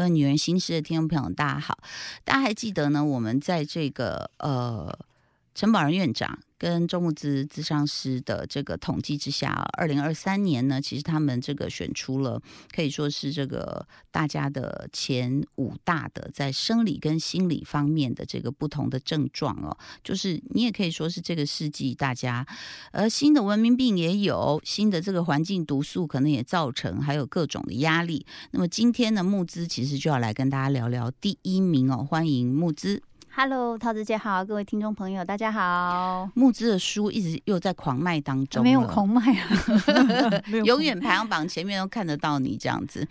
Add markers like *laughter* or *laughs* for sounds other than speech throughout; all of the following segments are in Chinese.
各位女人心事的听众朋友，大家好！大家还记得呢？我们在这个呃，陈宝仁院长跟周木之咨商师的这个统计之下，二零二三年呢，其实他们这个选出了可以说是这个大家的前五大的在生理跟心理方面的这个不同的症状哦，就是你也可以说是这个世纪大家呃新的文明病也有，新的这个环境毒素可能也造成，还有各种的压力。那么今天呢，木资其实就要来跟大家聊聊第一名哦，欢迎木资。Hello，桃子姐好，各位听众朋友，大家好。募资的书一直又在狂卖当中，*laughs* 没有狂卖啊，永远排行榜前面都看得到你这样子。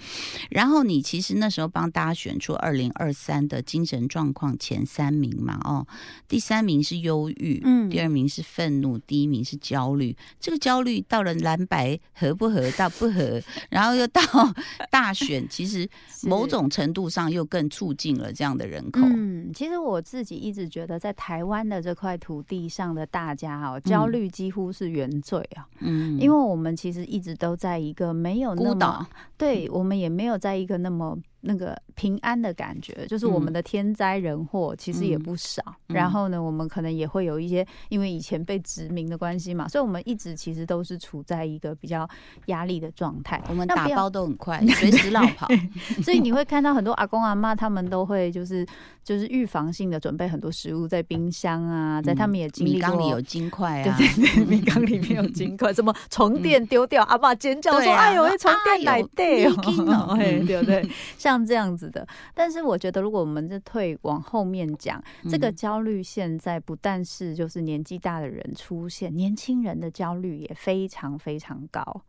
然后你其实那时候帮大家选出二零二三的精神状况前三名嘛，哦，第三名是忧郁，嗯第二名是愤怒，第一名是焦虑。这个焦虑到了蓝白合不合到不合，然后又到 *laughs* 大选，其实某种程度上又更促进了这样的人口。嗯，其实我自己一直觉得，在台湾的这块土地上的大家哦，焦虑几乎是原罪啊，嗯。因为我们其实一直都在一个没有那么对我们也没有在一个那么那个平安的感觉，就是我们的天灾人祸其实也不少。嗯然后呢，我们可能也会有一些，因为以前被殖民的关系嘛，所以我们一直其实都是处在一个比较压力的状态。我们打包都很快，*laughs* 随时绕跑。*laughs* 所以你会看到很多阿公阿妈，他们都会就是就是预防性的准备很多食物在冰箱啊，在他们也经历过。米缸里有金块啊，对对对，米缸里面有金块，什么床垫丢掉，阿爸尖叫说：“啊哎呦，那床垫来对哎呦你紧哦哎，对不对？*laughs* 像这样子的。但是我觉得，如果我们是退往后面讲，这个嗯焦虑现在不但是就是年纪大的人出现，年轻人的焦虑也非常非常高。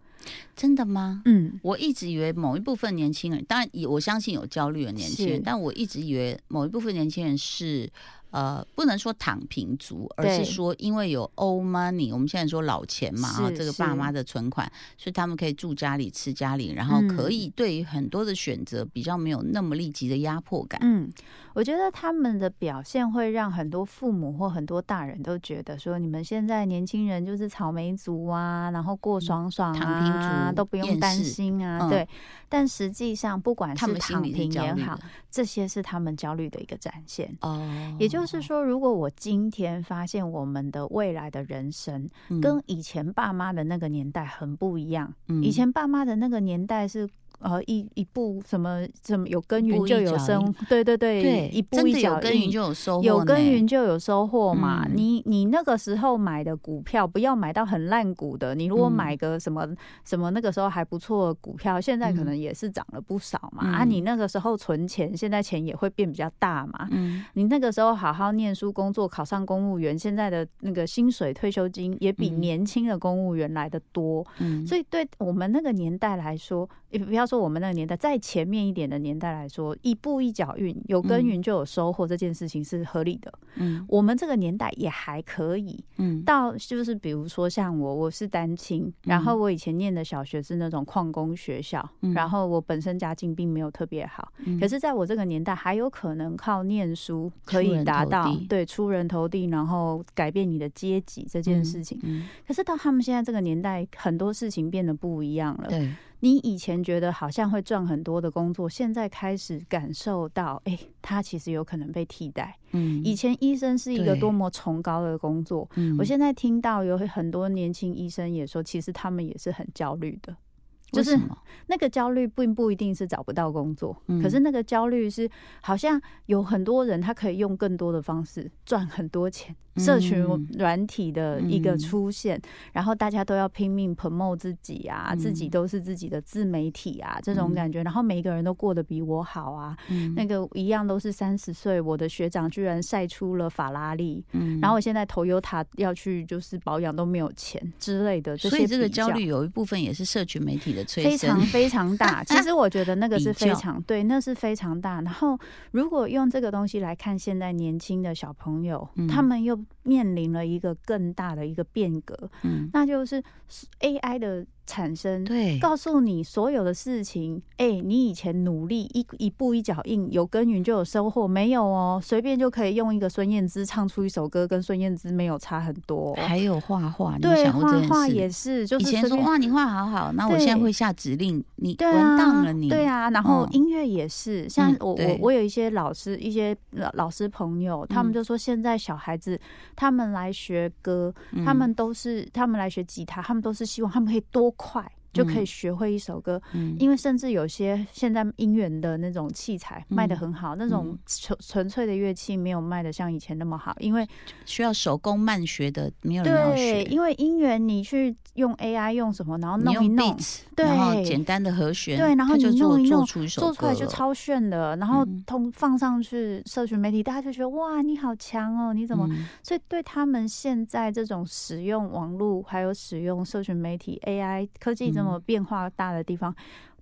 真的吗？嗯，我一直以为某一部分年轻人，当然也我相信有焦虑的年轻人，但我一直以为某一部分年轻人是呃，不能说躺平族，而是说因为有 old money，我们现在说老钱嘛，啊，这个爸妈的存款，所以他们可以住家里、吃家里，然后可以对于很多的选择比较没有那么立即的压迫感。嗯，我觉得他们的表现会让很多父母或很多大人都觉得说，你们现在年轻人就是草莓族啊，然后过爽爽啊，嗯躺平族都不用担心啊，嗯对。但实际上，不管是躺平也好这些是他们焦虑的一个展现。哦，也就是说，如果我今天发现我们的未来的人生嗯跟以前爸妈的那个年代很不一样，嗯以前爸妈的那个年代是。呃，一一步什么什么有耕耘就有生，对对对，对，一步真一脚的有耕耘印就有收获，有耕耘。就有收获嘛。嗯你你那个时候买的股票，不要买到很烂股的。你如果嗯买个什么、什么那个时候还不错的股票，现在可能也是涨了不少嘛。啊，嗯你那个时候存钱，现在钱也会变比较大嘛。嗯，你那个时候好好念书、工作，考上公务员，现在的那个薪水、退休金也比嗯年轻的公务员来的多。嗯，所以对我们那个年代来说，也不要说我们那个年代，在前面一点的年代来说，一步一脚印，有耕耘就有收获，这件事情是合理的。嗯我们这个年代也还可以，嗯到就是比如说像我，我是单亲，然后我以前念的小学是那种矿工学校，嗯然后我本身家境并没有特别好，嗯可是在我这个年代还有可能靠念书可以达到对出人头地，然后改变你的阶级这件事情。嗯，可是到他们现在这个年代，很多事情变得不一样了。对，你以前觉得好像会赚很多的工作，现在开始感受到，哎、它其实有可能被替代。嗯以前医生是一个多么崇高的工作，嗯我现在听到有很多年轻医生也说，其实他们也是很焦虑的。就是那个焦虑并不一定是找不到工作，嗯。可是那个焦虑是好像有很多人他可以用更多的方式赚很多钱，社群嗯软体的一个嗯出现，然后大家都要拼命 promote 自己啊，嗯。自己都是自己的自媒体啊，这种嗯感觉，然后每一个人都过得比我好啊，嗯。那个一样都是三十岁，我的学长居然晒出了法拉利，嗯。然后我现在 Toyota 要去就是保养都没有钱之类的，所以这个焦虑有一部分也是社群媒体的催非常。非常大。其实我觉得那个 *laughs* 是非常对，那是非常大。然后如果用这个东西来看现在年轻的小朋友，嗯他们又面临了一个更大的一个变革，嗯那就是 AI 的产生，对，告诉你所有的事情。哎，你以前努力一一步一脚印，有耕耘就有收获，没有哦，随便就可以用一个孙燕姿唱出一首歌，跟孙燕姿没有差很多。还有画画，对，画画也是，就是以前说哇，你画好好，那我现在会下指令，你文档了，你对啊。然后音乐也是，像我我我有一些老师，一些老师朋友，他们就说现在小孩子他们来学歌，他们都是他们来学吉他，他们都是希望他们可以多。快。就可以学会一首歌，嗯因为甚至有些现在音源的那种器材卖的很好，那种纯纯粹的乐器没有卖的像以前那么好，因为需要手工慢学的，没有人要学。因为音源你去用 AI 用什么，然后弄一弄，对，简单的和弦，对，然后你弄一弄，做出来就超炫的，然后通放上去社群媒体，大家就觉得哇，你好强哦，你怎么？所以对他们现在这种使用网络还有使用社群媒体 AI 科技。那么变化大的地方。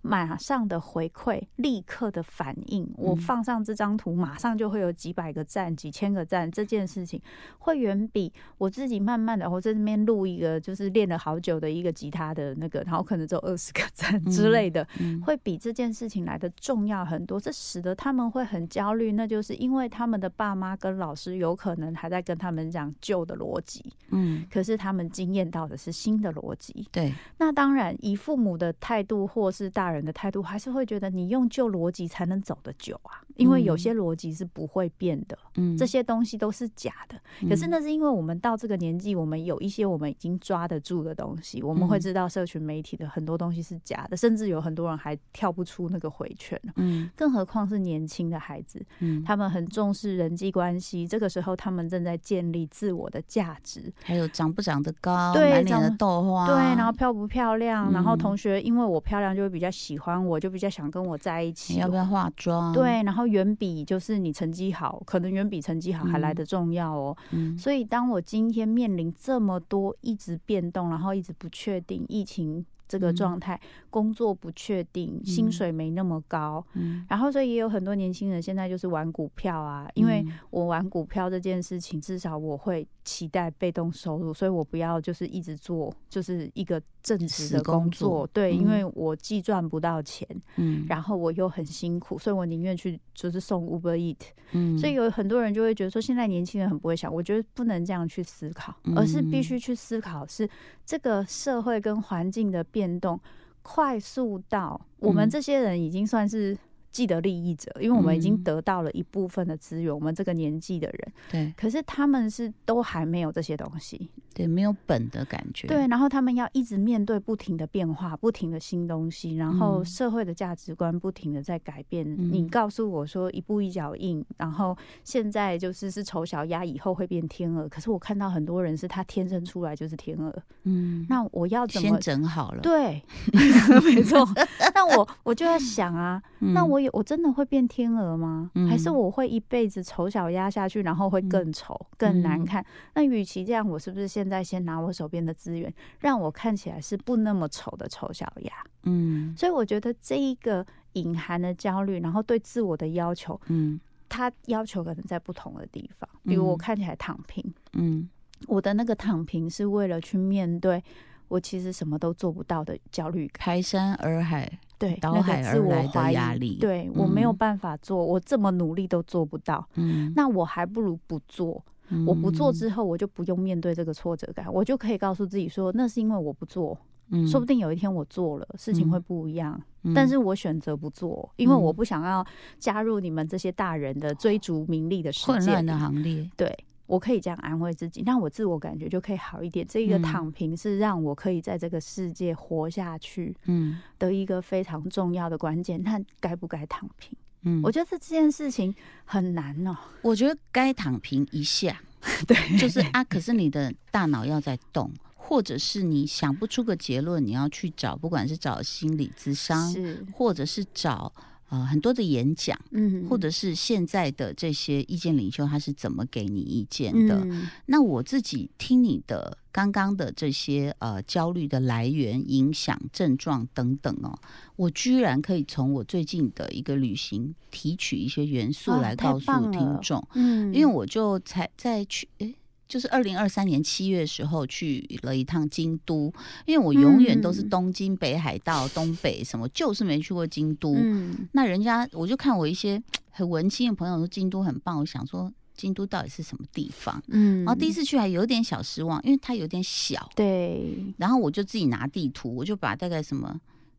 马上的回馈，立刻的反应，我放上这张图，马上就会有几百个赞、几千个赞。这件事情会远比我自己慢慢的，我在这边录一个，就是练了好久的一个吉他的那个，然后可能只有二十个赞之类的，会比这件事情来的重要很多。这使得他们会很焦虑，那就是因为他们的爸妈跟老师有可能还在跟他们讲旧的逻辑，嗯，可是他们经验到的是新的逻辑。对，那当然以父母的态度或是大。人的态度还是会觉得你用旧逻辑才能走得久啊，因为有些逻辑是不会变的，嗯，这些东西都是假的。可是那是因为我们到这个年纪，我们有一些我们已经抓得住的东西，我们会知道社群媒体的很多东西是假的，甚至有很多人还跳不出那个回圈。嗯，更何况是年轻的孩子，嗯，他们很重视人际关系，这个时候他们正在建立自我的价值，还有长不长得高，对，长的豆花，对，然后漂不漂亮，然后同学因为我漂亮就会比较。喜欢我就比较想跟我在一起，要不要化妆？对，然后远比就是你成绩好，可能远比成绩好还来得重要哦。嗯，所以当我今天面临这么多一直变动，然后一直不确定疫情。这个状态，工作不确定，薪水没那么高，嗯，然后所以也有很多年轻人现在就是玩股票啊，因为我玩股票这件事情，至少我会期待被动收入，所以我不要就是一直做就是一个正职的工作，对，因为我既赚不到钱，嗯，然后我又很辛苦，所以我宁愿去就是送 Uber Eat，嗯，所以有很多人就会觉得说，现在年轻人很不会想，我觉得不能这样去思考，而是必须去思考是这个社会跟环境的。变动快速到，我们这些人已经算是。既得利益者，因为我们已经得到了一部分的资源，我们这个年纪的人，对，可是他们是都还没有这些东西，对，没有本的感觉，对，然后他们要一直面对不停的变化，不停的新东西，然后社会的价值观不停的在改变。你告诉我说一步一脚印，然后现在就是是丑小鸭，以后会变天鹅，可是我看到很多人是他天生出来就是天鹅，嗯，那我要怎么先整好了？对，*laughs* 没错，那我我就要想啊，*laughs* 那我有。我真的会变天鹅吗？还是我会一辈子丑小鸭下去，然后会更丑、更难看？那与其这样，我是不是现在先拿我手边的资源，让我看起来是不那么丑的丑小鸭？嗯，所以我觉得这一个隐含的焦虑，然后对自我的要求，嗯，他要求可能在不同的地方。比如我看起来躺平，嗯，我的那个躺平是为了去面对我其实什么都做不到的焦虑感，排山而海。对，倒海而来的压力，对我没有办法做，我这么努力都做不到，嗯，那我还不如不做。我不做之后，我就不用面对这个挫折感，我就可以告诉自己说，那是因为我不做，嗯，说不定有一天我做了，事情会不一样。但是我选择不做，因为我不想要加入你们这些大人的追逐名利的世界的行列，对。我可以这样安慰自己，那我自我感觉就可以好一点。这一个躺平是让我可以在这个世界活下去，嗯，的一个非常重要的关键。那该不该躺平？嗯，我觉得这件事情很难哦。我觉得该躺平一下，*laughs* 对，就是啊。可是你的大脑要在动，或者是你想不出个结论，你要去找，不管是找心理咨商，或者是找。啊，很多的演讲，嗯，或者是现在的这些意见领袖，他是怎么给你意见的？那我自己听你的刚刚的这些呃焦虑的来源、影响、症状等等哦，我居然可以从我最近的一个旅行提取一些元素来告诉听众，嗯，因为我就才在去诶就是二零二三年七月的时候去了一趟京都，因为我永远都是东京、北海道、东北什么，就是没去过京都。嗯那人家我就看我一些很文青的朋友说京都很棒，我想说京都到底是什么地方？嗯，然后第一次去还有点小失望，因为它有点小。对，然后我就自己拿地图，我就把大概什么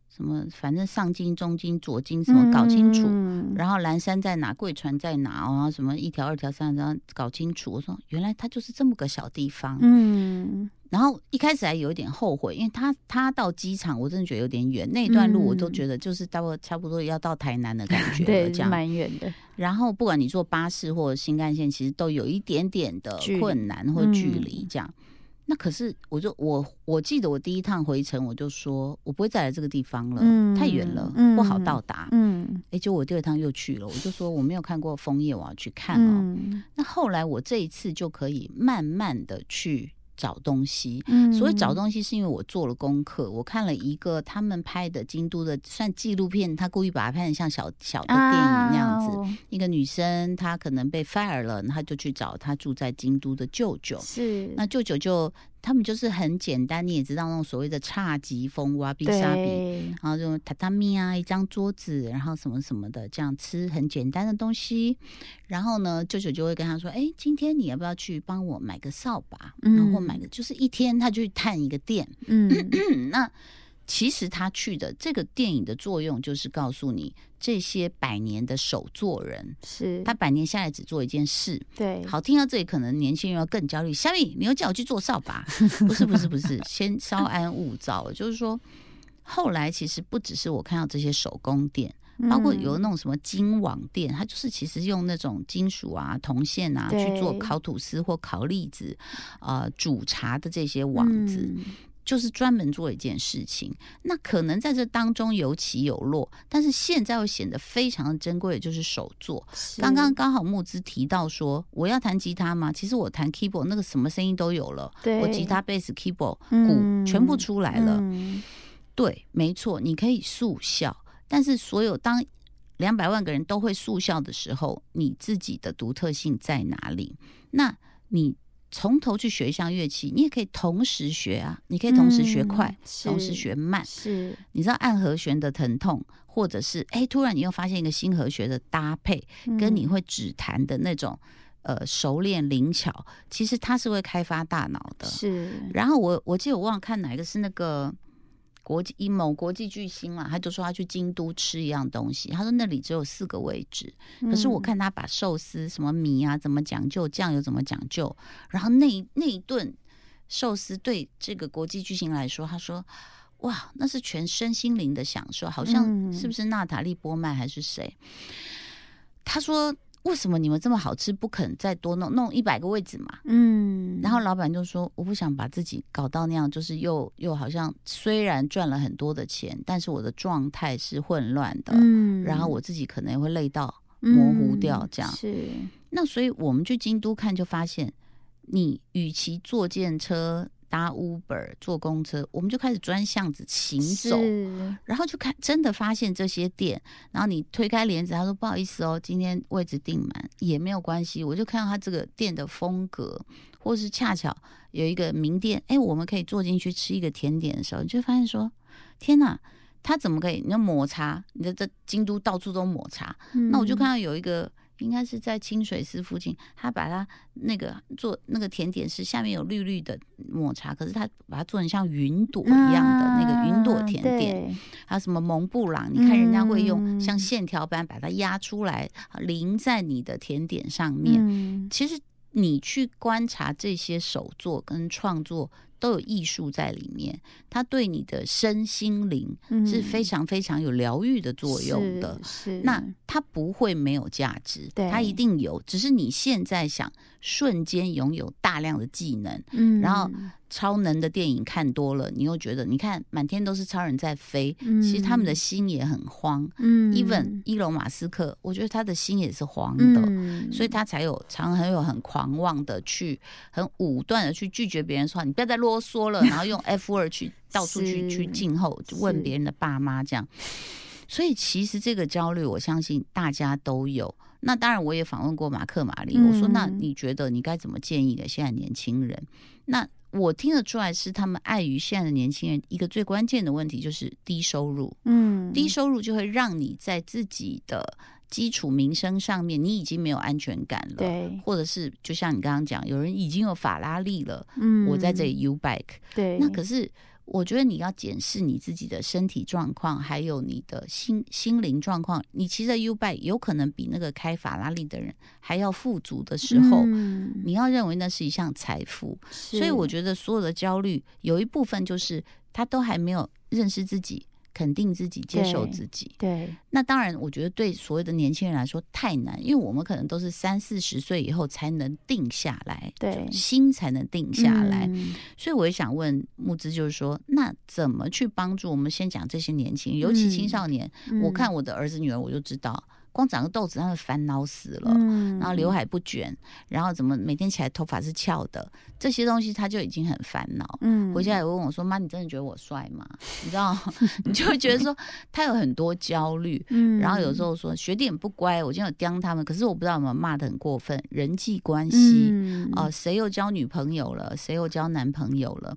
什么，反正上京、中京、左京什么搞清楚。嗯然后蓝山在哪，贵船在哪，然后什么一条、二条、三条，搞清楚。我说原来它就是这么个小地方。嗯然后一开始还有一点后悔，因为他他到机场，我真的觉得有点远，那段路我都觉得就是大概差不多要到台南的感 *laughs* 觉了，对，这样。是蛮远的，然后不管你坐巴士或者新干线，其实都有一点点的困难或距离这样。那可是我就我我记得我第一趟回程我就说我不会再来这个地方了，嗯太远了，嗯不好到达。嗯哎，就我第二趟又去了，我就说我没有看过枫叶，我要去看哦。嗯那后来我这一次就可以慢慢的去找东西。嗯所以找东西，是因为我做了功课，我看了一个他们拍的京都的算纪录片，他故意把它拍成像小小的电影那样子。啊一个女生她可能被 fire 了，她就去找她住在京都的舅舅。是那舅舅就他们就是很简单，你也知道那种所谓的侘寂风哇比沙比，然后就榻榻米啊，一张桌子，然后什么什么的，这样吃很简单的东西。然后呢，舅舅就会跟他说：“哎，今天你要不要去帮我买个扫把？嗯然后买个就是一天他就去探一个店。嗯嗯，*clears throat* 那其实他去的这个电影的作用就是告诉你，这些百年的手作人，是他百年下来只做一件事。对，好，听到这里，可能年轻人要更焦虑。小米，你又叫我去做扫把？*laughs* 不是，不是，不是，*laughs* 先稍安勿躁。就是说，后来其实不只是我看到这些手工店，包括有那种什么金网店，它就是其实用那种金属啊、铜线啊去做烤吐司或烤栗子、呃煮茶的这些网子。嗯就是专门做一件事情，那可能在这当中有起有落，但是现在会显得非常的珍贵，的就是手作。刚刚刚好木之提到说，我要弹吉他吗？其实我弹 keyboard 那个什么声音都有了，对我吉他、贝斯、keyboard、鼓嗯全部出来了。嗯对，没错，你可以速效，但是所有当两百万个人都会速效的时候，你自己的独特性在哪里？那你从头去学一项乐器，你也可以同时学啊，你可以同时学快，嗯同时学慢。是你知道按和弦的疼痛，或者是哎，突然你又发现一个新和弦的搭配，跟你嗯会指弹的那种呃熟练灵巧，其实它是会开发大脑的。是然后我我记得我忘了看哪一个是那个国际某国际巨星啦，他就说他去京都吃一样东西，他说那里只有四个位置，可是我嗯看他把寿司什么米啊怎么讲究，酱油怎么讲究，然后那一那一顿寿司对这个国际巨星来说，他说。哇，那是全身心灵的享受，好像嗯是不是娜塔莉波曼还是谁？他说：“为什么你们这么好吃，不肯再多弄弄一百个位置嘛？”嗯，然后老板就说：“我不想把自己搞到那样，就是又又好像虽然赚了很多的钱，但是我的状态是混乱的，嗯然后我自己可能也会累到模糊掉这样。嗯是那所以我们去京都看，就发现你与其坐电车、搭 Uber、坐公车，我们就开始钻巷子行走。”然后就看，真的发现这些店，然后你推开帘子，他说不好意思哦，今天位置订满也没有关系。我就看到他这个店的风格，或是恰巧有一个名店，哎，我们可以坐进去吃一个甜点的时候，你就发现说，天哪，他怎么可以？你要抹茶，你的这京都到处都抹茶，那我就看到有一个。应该是在清水寺附近，他把它那个做那个甜点是下面有绿绿的抹茶，可是他把它做成像云朵一样的那个云朵甜点，点，还有什么蒙布朗，你看人家会用嗯。像线条般把它压出来，淋在你的甜点上面。嗯。其实你去观察这些手作跟创作，都有艺术在里面，它对你的身心灵是非常非常有疗愈的作用的。嗯是是那它不会没有价值，对它一定有，只是你现在想瞬间拥有大量的技能，嗯然后超能的电影看多了，你又觉得，你看满天都是超人在飞，嗯其实他们的心也很慌。嗯 even 伊隆马斯克，我觉得他的心也是慌的。嗯所以他才有常很有很狂妄的去很武断的去拒绝别人说你不要再啰嗦了，*laughs* 然后用 F word 去到处去去静候，问别人的爸妈这样。所以其实这个焦虑，我相信大家都有。那当然，我也访问过马克·玛丽，我说：“那你觉得你该怎么建议给现在年轻人？”那我听得出来是他们碍于现在的年轻人一个最关键的问题就是低收入。嗯，低收入就会让你在自己的基础民生上面，你已经没有安全感了。对，或者是就像你刚刚讲，有人已经有法拉利了，嗯，我在这里 U bike。对，那可是。我觉得你要检视你自己的身体状况，还有你的心心灵状况。你骑着 U bike 有可能比那个开法拉利的人还要富足的时候，你要认为那是一项财富。所以我觉得所有的焦虑有一部分就是他都还没有认识自己。肯定自己，接受自己。对，那当然，我觉得对所有的年轻人来说太难，因为我们可能都是三四十岁以后才能定下来，对，心才能定下来。所以，我也想问木之，就是说，那怎么去帮助我们？先讲这些年轻人，尤其青少年。我看我的儿子女儿，我就知道。光长个痘子，他们烦恼死了。然后刘海不卷，然后怎么每天起来头发是翘的，这些东西他就已经很烦恼。嗯，回家也问我说：“妈，你真的觉得我帅吗？” *laughs* 你知道，你就会觉得说 *laughs* 他有很多焦虑。嗯，然后有时候说学弟很不乖，我今天有刁他们，可是我不知道有没有骂的很过分。人际关系啊，谁又交女朋友了，谁又交男朋友了，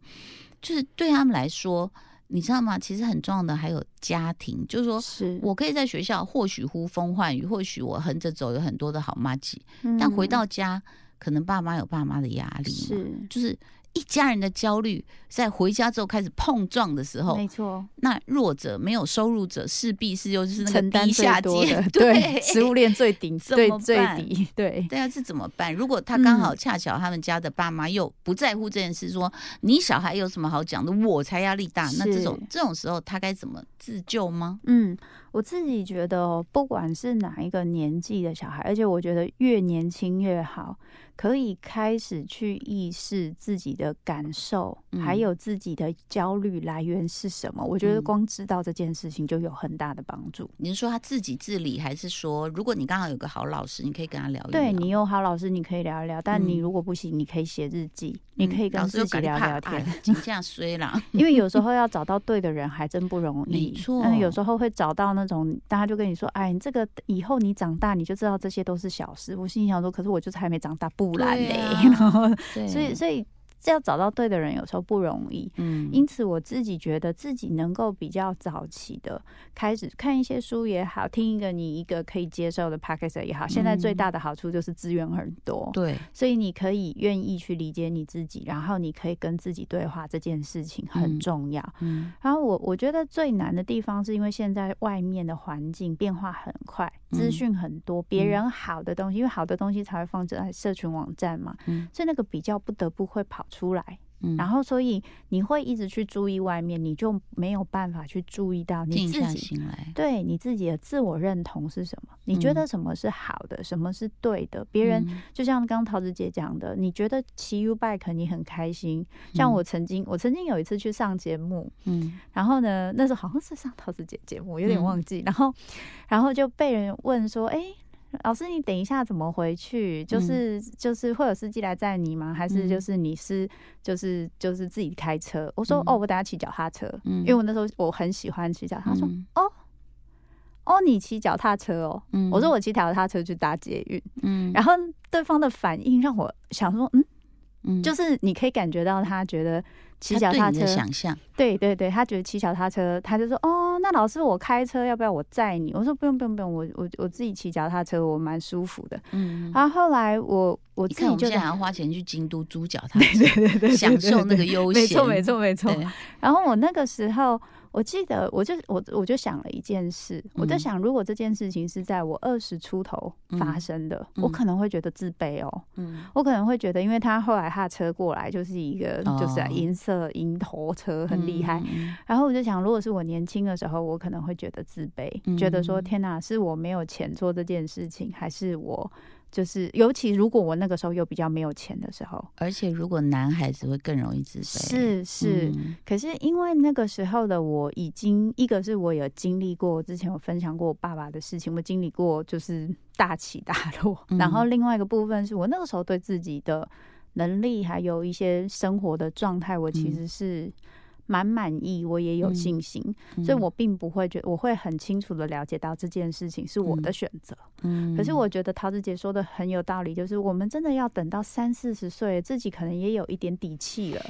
就是对他们来说。你知道吗？其实很重要的还有家庭，就是说，是我可以在学校或许呼风唤雨，或许我横着走有很多的好妈吉，但回到家，可能爸妈有爸妈的压力，是就是。一家人的焦虑在回家之后开始碰撞的时候，没错。那弱者没有收入者势必是又是那个低下阶，对，食物链最顶 *laughs* 最最底，对对啊，是怎么办？如果他刚好恰巧他们家的爸妈又不在乎这件事，说你小孩有什么好讲的，我才压力大。那这种这种时候他该怎么自救吗？嗯，我自己觉得，不管是哪一个年纪的小孩，而且我觉得越年轻越好。可以开始去意识自己的感受，还有自己的焦虑来源是什么。我觉得光知道这件事情就有很大的帮助。你是说他自己自理，还是说如果你刚好有个好老师，你可以跟他聊一聊？对你有好老师，你可以聊一聊。但你如果不行，你可以写日记，你可以跟自己聊聊天。这样 *laughs* 衰了，*laughs* 因为有时候要找到对的人还真不容易。没错，有时候会找到那种大家就跟你说：“哎，你这个以后你长大你就知道这些都是小事。”我心里想说：“可是我就是还没长大。”不然嘞，*laughs* 然后，所以，所以。要找到对的人，有时候不容易。嗯，因此我自己觉得自己能够比较早期的开始看一些书也好，听一个你一个可以接受的 podcast 也好。现在最大的好处就是资源很多，对，所以你可以愿意去理解你自己，然后你可以跟自己对话，这件事情很重要。嗯，然后我我觉得最难的地方是因为现在外面的环境变化很快，资讯很多，别人好的东西，因为好的东西才会放在社群网站嘛，嗯，所以那个比较不得不会跑。出来，然后所以你会一直去注意外面，你就没有办法去注意到你自己。对你自己的自我认同是什么？你觉得什么是好的，什么是对的？别人就像刚刚桃子姐讲的，你觉得骑 U bike 你很开心。像我曾经，我曾经有一次去上节目，嗯，然后呢，那时候好像是上桃子姐节目，有点忘记。然后，然后就被人问说，哎。老师，你等一下怎么回去？就是就是会有司机来载你吗？还是就是你是就是就是自己开车？我说哦，我等下骑脚踏车，因为我那时候我很喜欢骑脚踏车。哦哦，你骑脚踏车哦？我说我骑脚踏车去搭捷运。嗯，然后对方的反应让我想说，嗯嗯，就是你可以感觉到他觉得。骑脚踏车，想象，对对对，他觉得骑脚踏车，他就说哦，那老师我开车，要不要我载你？我说不用不用不用，我我我自己骑脚踏车，我蛮舒服的。嗯，然后后来我我自己就想要花钱去京都租脚踏车，对对对对，享受那个悠闲，没错没错没错。然后我那个时候。我记得，我就我我就想了一件事，我在想，如果这件事情是在我二十出头发生的，我可能会觉得自卑哦。嗯，我可能会觉得，因为他后来他车过来就是一个就是银色银头车，很厉害。然后我就想，如果是我年轻的时候，我可能会觉得自卑，觉得说天哪，是我没有钱做这件事情，还是我？就是，尤其如果我那个时候又比较没有钱的时候，而且如果男孩子会更容易自卑。是是，可是因为那个时候的我已经，一个是我有经历过，之前有分享过我爸爸的事情，我经历过就是大起大落。然后另外一个部分是我那个时候对自己的能力还有一些生活的状态，我其实是蛮满意，我也有信心，所以我并不会觉得我会很清楚的了解到这件事情是我的选择。嗯，可是我觉得桃子姐说的很有道理，就是我们真的要等到三四十岁，自己可能也有一点底气了。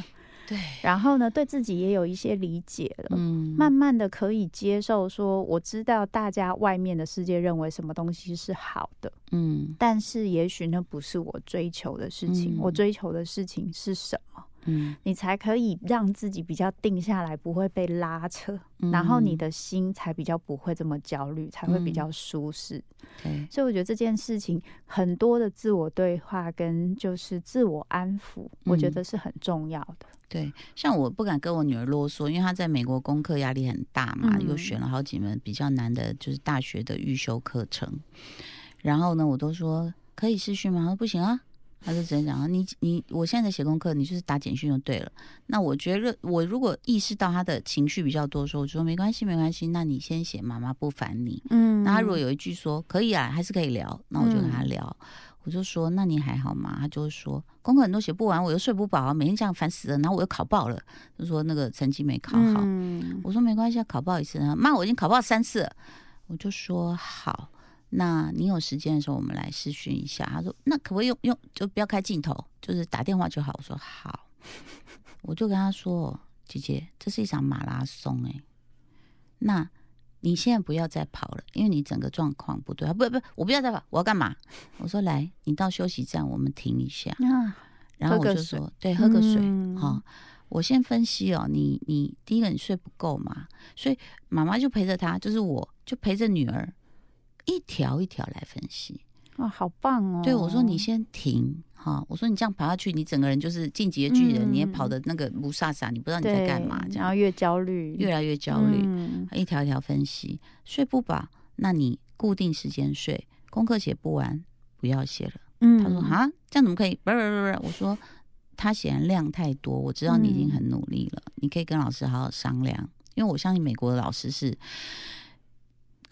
对，然后呢，对自己也有一些理解了，嗯，慢慢的可以接受说，我知道大家外面的世界认为什么东西是好的，嗯，但是也许那不是我追求的事情，我追求的事情是什么？嗯，你才可以让自己比较定下来，不会被拉扯，然后你的心才比较不会这么焦虑，才会比较舒适。对，所以我觉得这件事情很多的自我对话跟就是自我安抚，我觉得是很重要的。对，像我不敢跟我女儿啰嗦，因为她在美国功课压力很大嘛，又选了好几门比较难的，就是大学的预修课程。然后呢，我都说可以试训吗？她说不行啊。他就直接讲你你我现在在写功课，你就是打简讯就对了。那我觉得，我如果意识到他的情绪比较多，说我就说没关系没关系，那你先写，妈妈不烦你。嗯，那他如果有一句说可以啊，还是可以聊，那我就跟他聊。我就说那你还好吗？他就会说功课很多写不完，我又睡不饱，每天这样烦死了。然后我又考爆了，就说那个成绩没考好。我说没关系，考爆一次啊，妈我已经考爆三次了。我就说好。那你有时间的时候，我们来试训一下。他说：“那可不可以用用，就不要开镜头，就是打电话就好。”我说：“好。”我就跟他说：“姐姐，这是一场马拉松，哎，那你现在不要再跑了，因为你整个状况不对啊。不不，我不要再跑，我要干嘛？”我说：“来，你到休息站，我们停一下。”然后我就说：“对，喝个水。好，我先分析哦。你你第一个你睡不够嘛，所以妈妈就陪着他，就是我就陪着女儿。”一条一条来分析，哇，好棒哦！对我说：“你先停，哈！”我说：“你这样跑下去，你整个人就是进级的巨人，你也跑的那个不飒飒，你不知道你在干嘛，这样越焦虑，越来越焦虑。一条一条分析，睡不饱，那你固定时间睡，功课写不完，不要写了。”嗯，他说：“啊，这样怎么可以？”不是不是不是，我说：“他显然量太多，我知道你已经很努力了，你可以跟老师好好商量，因为我相信美国的老师是。”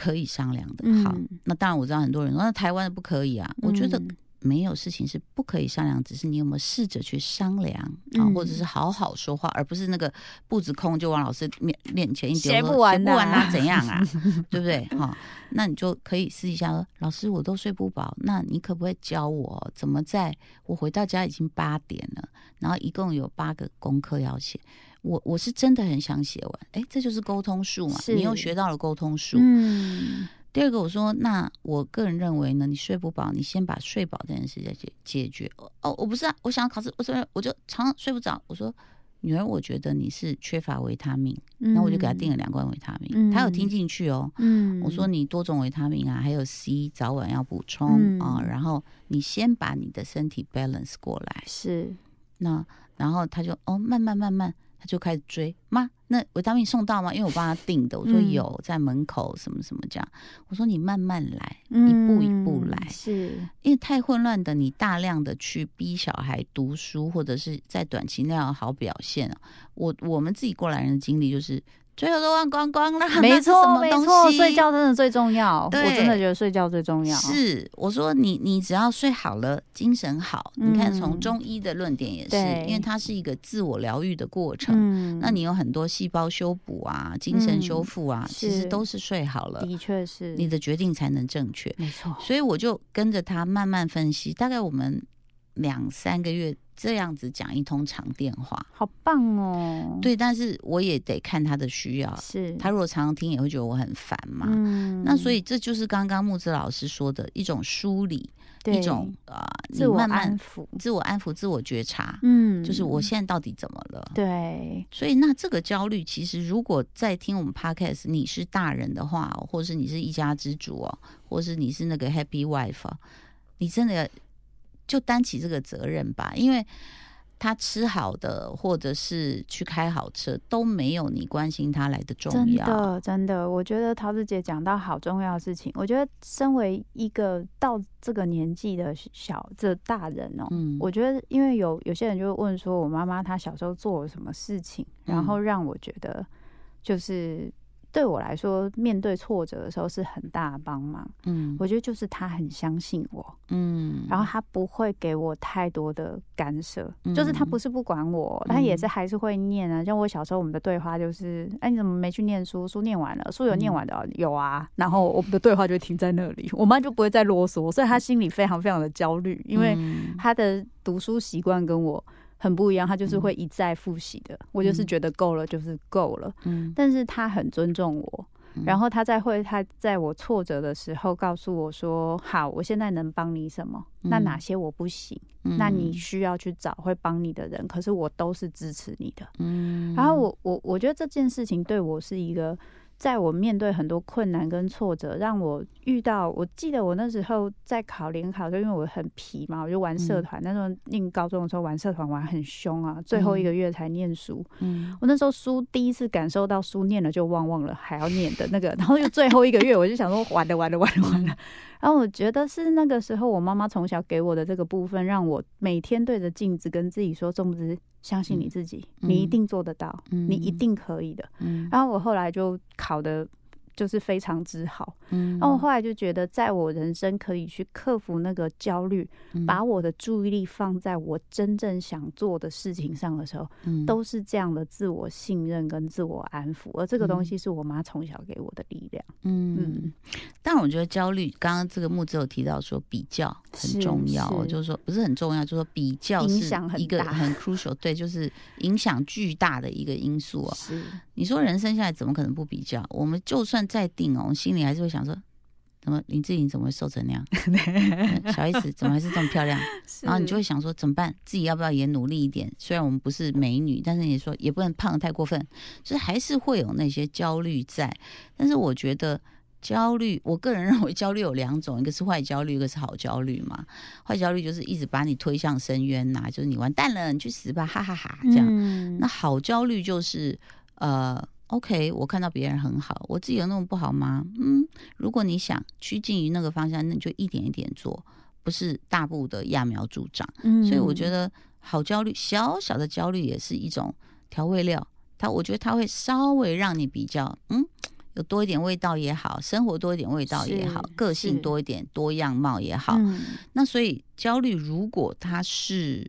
可以商量的，好，那当然我知道很多人说那台湾的不可以啊，我觉得没有事情是不可以商量，只是你有没有试着去商量啊，或者是好好说话，而不是那个步子空就往老师面面前一丢，写不完，写不完啊怎样啊？*laughs* 对不对？哈，那你就可以试一下说，老师我都睡不饱，那你可不可以教我怎么在我回到家已经八点了，然后一共有八个功课要写。我我是真的很想写完，哎，这就是沟通术嘛，你又学到了沟通术。嗯，第二个我说，那我个人认为呢，你睡不饱，你先把睡饱这件事情解解决。哦，我不是啊，我想要考试，我说我就常常睡不着。我说女儿，我觉得你是缺乏维他命，那我就给她订了两罐维他命，她有听进去哦。嗯，我说你多种维他命啊，还有 C，早晚要补充啊。然后你先把你的身体 balance 过来，是那，然后她就哦，慢慢慢慢。他就开始追妈，那维他命送到吗？因为我帮他订的，我说有在门口什么什么这样。我说你慢慢来，一步一步来，是因为太混乱的，你大量的去逼小孩读书，或者是在短期内要好表现我我们自己过来人的经历就是。最后都忘光光了，没错，没错，睡觉真的最重要。我真的觉得睡觉最重要。是，我说你，你只要睡好了，精神好。你看，从中医的论点也是，因为它是一个自我疗愈的过程。嗯那你有很多细胞修补啊，精神修复啊，其实都是睡好了。的确是，你的决定才能正确。没错。所以我就跟着他慢慢分析，大概我们两三个月。这样子讲一通长电话，好棒哦！对，但是我也得看他的需要。是他如果常常听，也会觉得我很烦嘛。嗯，那所以这就是刚刚木子老师说的一种梳理，一种啊，自我安抚、自我安抚、自我觉察。嗯，就是我现在到底怎么了？对。所以那这个焦虑，其实如果在听我们 podcast，你是大人的话，或者是你是一家之主哦，或是你是那个 happy wife，你真的。就担起这个责任吧，因为他吃好的，或者是去开好车，都没有你关心他来的重要。真的，真的，我觉得桃子姐讲到好重要的事情。我觉得身为一个到这个年纪的小这大人哦，嗯，我觉得因为有有些人就会问说，我妈妈她小时候做了什么事情，然后让我觉得就是对我来说，面对挫折的时候是很大的帮忙。嗯，我觉得就是他很相信我，嗯，然后他不会给我太多的干涉，就是他不是不管我，他也是还是会念啊。像我小时候我们的对话就是，哎，你怎么没去念书？书念完了，书有念完的有啊。然后我们的对话就停在那里，我妈就不会再啰嗦，所以她心里非常非常的焦虑，因为她的读书习惯跟我。很不一样，他就是会一再复习的。我就是觉得够了，就是够了。嗯，但是他很尊重我，然后他在会他在我挫折的时候告诉我说：“好，我现在能帮你什么？那哪些我不行？那你需要去找会帮你的人。可是我都是支持你的。”嗯，然后我我我觉得这件事情对我是一个。在我面对很多困难跟挫折，让我遇到，我记得我那时候在考联考的时候，因为我很皮嘛，我就玩社团。那时候念高中的时候玩社团玩很凶啊，最后一个月才念书。嗯，我那时候书第一次感受到书念了就忘忘了还要念的那个，然后就最后一个月我就想说完了完了完了完了。*laughs* 然后我觉得是那个时候我妈妈从小给我的这个部分，让我每天对着镜子跟自己说：“重不值？相信你自己，你一定做得到，你一定可以的。”然后我后来就考的。就是非常之好，嗯，然后我后来就觉得，在我人生可以去克服那个焦虑，把我的注意力放在我真正想做的事情上的时候，嗯，都是这样的自我信任跟自我安抚，而这个东西是我妈从小给我的力量，嗯。嗯，但我觉得焦虑，刚刚这个木子有提到说比较很重要，就是说不是很重要，就是说比较是一个很 crucial，对，就是影响巨大的一个因素哦。*laughs* 是，你说人生下来怎么可能不比较？我们就算再定哦，我心里还是会想说，怎么林志颖怎么会瘦成那样？*laughs* 小 S 怎么还是这么漂亮？*laughs* 然后你就会想说，怎么办？自己要不要也努力一点？虽然我们不是美女，但是你说也不能胖的太过分，就是还是会有那些焦虑在。但是我觉得焦虑，我个人认为焦虑有两种，一个是坏焦虑，一个是好焦虑嘛。坏焦虑就是一直把你推向深渊呐，就是你完蛋了，你去死吧，哈哈哈，这样。那好焦虑就是呃。OK，我看到别人很好，我自己有那么不好吗？嗯，如果你想趋近于那个方向，那你就一点一点做，不是大步的揠苗助长。嗯，所以我觉得好焦虑，小小的焦虑也是一种调味料。它，我觉得它会稍微让你比较，嗯，有多一点味道也好，生活多一点味道也好，个性多一点多样貌也好。那所以焦虑，如果它是。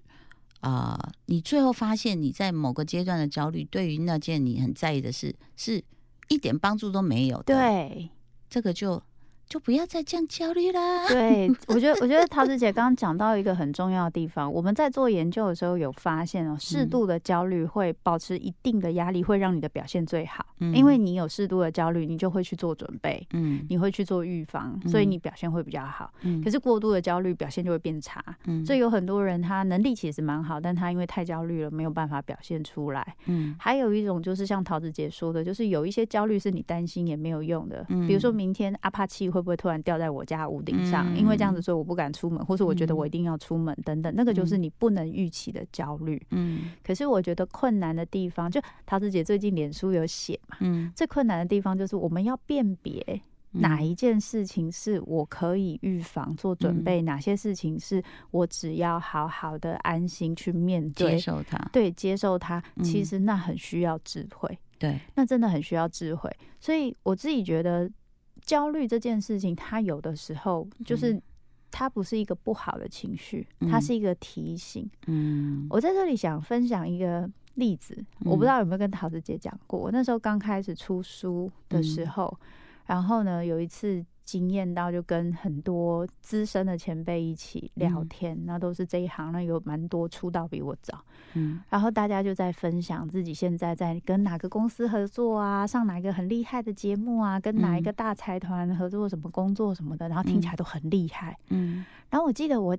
啊，你最后发现你在某个阶段的焦虑，对于那件你很在意的事，是一点帮助都没有的。对，这个就。就不要再这样焦虑啦。对，*laughs* 我觉得，我觉得桃子姐刚刚讲到一个很重要的地方，我们在做研究的时候有发现哦，适度的焦虑会保持一定的压力，会让你的表现最好。嗯，因为你有适度的焦虑，你就会去做准备，嗯，你会去做预防，所以你表现会比较好。嗯，可是过度的焦虑表现就会变差。嗯，所以有很多人他能力其实蛮好，但他因为太焦虑了，没有办法表现出来。嗯，还有一种就是像桃子姐说的，就是有一些焦虑是你担心也没有用的，嗯比如说明天阿帕奇会。会不会突然掉在我家屋顶上？因为这样子，所以我不敢出门，或是我觉得我一定要出门等等，那个就是你不能预期的焦虑。嗯，可是我觉得困难的地方，就桃子姐最近脸书有写嘛，嗯，最困难的地方就是我们要辨别哪一件事情是我可以预防做准备，哪些事情是我只要好好的安心去面对、接受它。对，接受它，其实那很需要智慧。对，那真的很需要智慧。所以我自己觉得。焦虑这件事情，它有的时候就是它不是一个不好的情绪，它是一个提醒。嗯，我在这里想分享一个例子，我不知道有没有跟桃子姐讲过。我那时候刚开始出书的时候，然后呢，有一次。经验到就跟很多资深的前辈一起聊天，那都是这一行，那有蛮多出道比我早，嗯，然后大家就在分享自己现在在跟哪个公司合作啊，上哪一个很厉害的节目啊，跟哪一个大财团合作什么工作什么的，然后听起来都很厉害，嗯，然后我记得我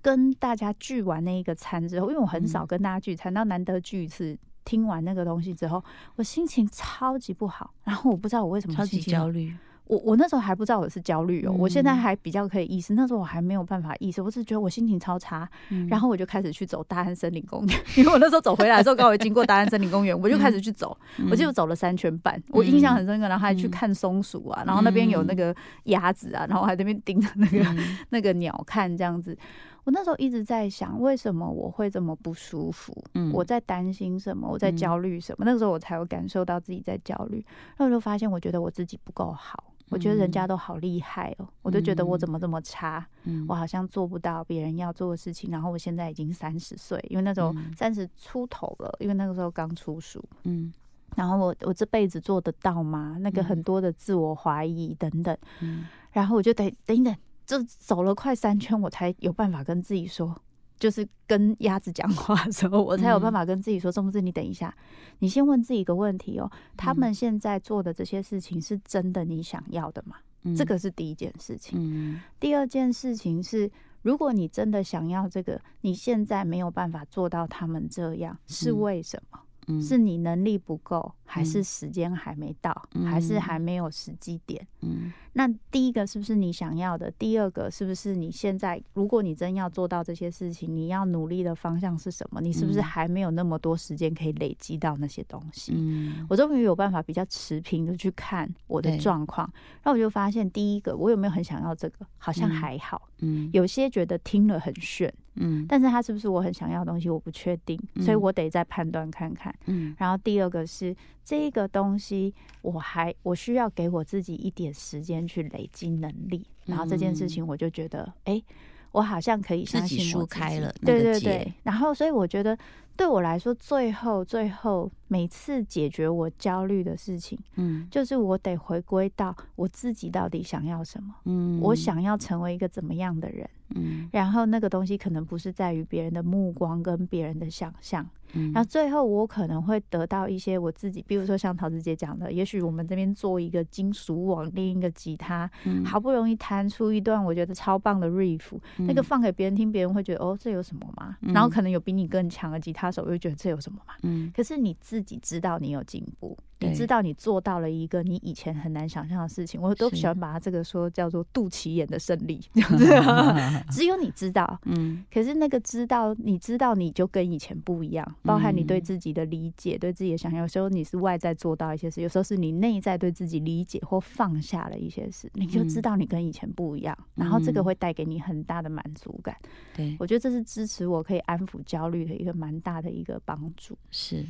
跟大家聚完那一个餐之后，因为我很少跟大家聚餐，到难得聚一次，听完那个东西之后，我心情超级不好，然后我不知道我为什么超级焦虑。我我那时候还不知道我是焦虑哦，我现在还比较可以意识，那时候我还没有办法意识，我只是觉得我心情超差，然后我就开始去走大安森林公园，因为我那时候走回来的时候刚好经过大安森林公园，我就开始去走，我就走了三圈半，我印象很深刻，然后还去看松鼠啊，然后那边有那个鸭子啊，然后还那边盯着那个 *laughs* 那个鸟看这样子。我那时候一直在想，为什么我会这么不舒服？嗯，我在担心什么？我在焦虑什么？那个时候我才有感受到自己在焦虑。然后我就发现，我觉得我自己不够好，我觉得人家都好厉害哦，我就觉得我怎么这么差？嗯，我好像做不到别人要做的事情。然后我现在已经三十岁，因为那时候三十出头了，因为那个时候刚出书。嗯，然后我我这辈子做得到吗？那个很多的自我怀疑等等。嗯，然后我就得等等。就走了快三圈，我才有办法跟自己说，就是跟鸭子讲话的时候，我才有办法跟自己说：“钟不是你等一下，你先问自己一个问题哦，他们现在做的这些事情是真的你想要的吗？这个是第一件事情。第二件事情是，如果你真的想要这个，你现在没有办法做到他们这样，是为什么？是你能力不够，还是时间还没到，还是还没有时机点？嗯。”那第一个是不是你想要的？第二个是不是你现在，如果你真要做到这些事情，你要努力的方向是什么？你是不是还没有那么多时间可以累积到那些东西？嗯，我终于有办法比较持平的去看我的状况，然后我就发现，第一个我有没有很想要这个？好像还好。嗯，有些觉得听了很炫。嗯，但是它是不是我很想要的东西？我不确定，所以我得再判断看看。嗯，然后第二个是这个东西，我还我需要给我自己一点时间。去累积能力，然后这件事情我就觉得，哎，我好像可以相信疏开了，对对对。然后，所以我觉得对我来说，最后最后每次解决我焦虑的事情，嗯，就是我得回归到我自己到底想要什么，嗯，我想要成为一个怎么样的人。嗯，然后那个东西可能不是在于别人的目光跟别人的想象，嗯，然后最后我可能会得到一些我自己，比如说像桃子姐讲的，也许我们这边做一个金属网，另一个吉他，好不容易弹出一段我觉得超棒的 riff，那个放给别人听，别人会觉得哦，这有什么吗？然后可能有比你更强的吉他手，又觉得这有什么嘛？嗯，可是你自己知道你有进步。你知道你做到了一个你以前很难想象的事情，我都喜欢把它这个说叫做肚脐眼的胜利，*laughs* 这样子。*laughs* 只有你知道，嗯。可是那个知道，你知道你就跟以前不一样，包含你对自己的理解，对自己的想象。有时候你是外在做到一些事，有时候是你内在对自己理解或放下了一些事，你就知道你跟以前不一样。然后这个会带给你很大的满足感。对，我觉得这是支持我可以安抚焦虑的一个蛮大的一个帮助。是。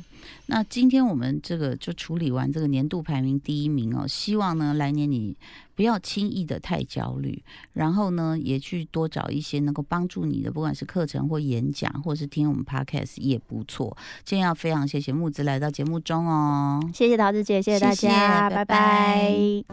那今天我们这个就处。理完这个年度排名第一名哦，希望呢来年你不要轻易的太焦虑，然后呢也去多找一些能够帮助你的，不管是课程或演讲，或是听我们 podcast 也不错。今天要非常谢谢木子来到节目中哦，谢谢桃子姐，谢谢大家，拜拜。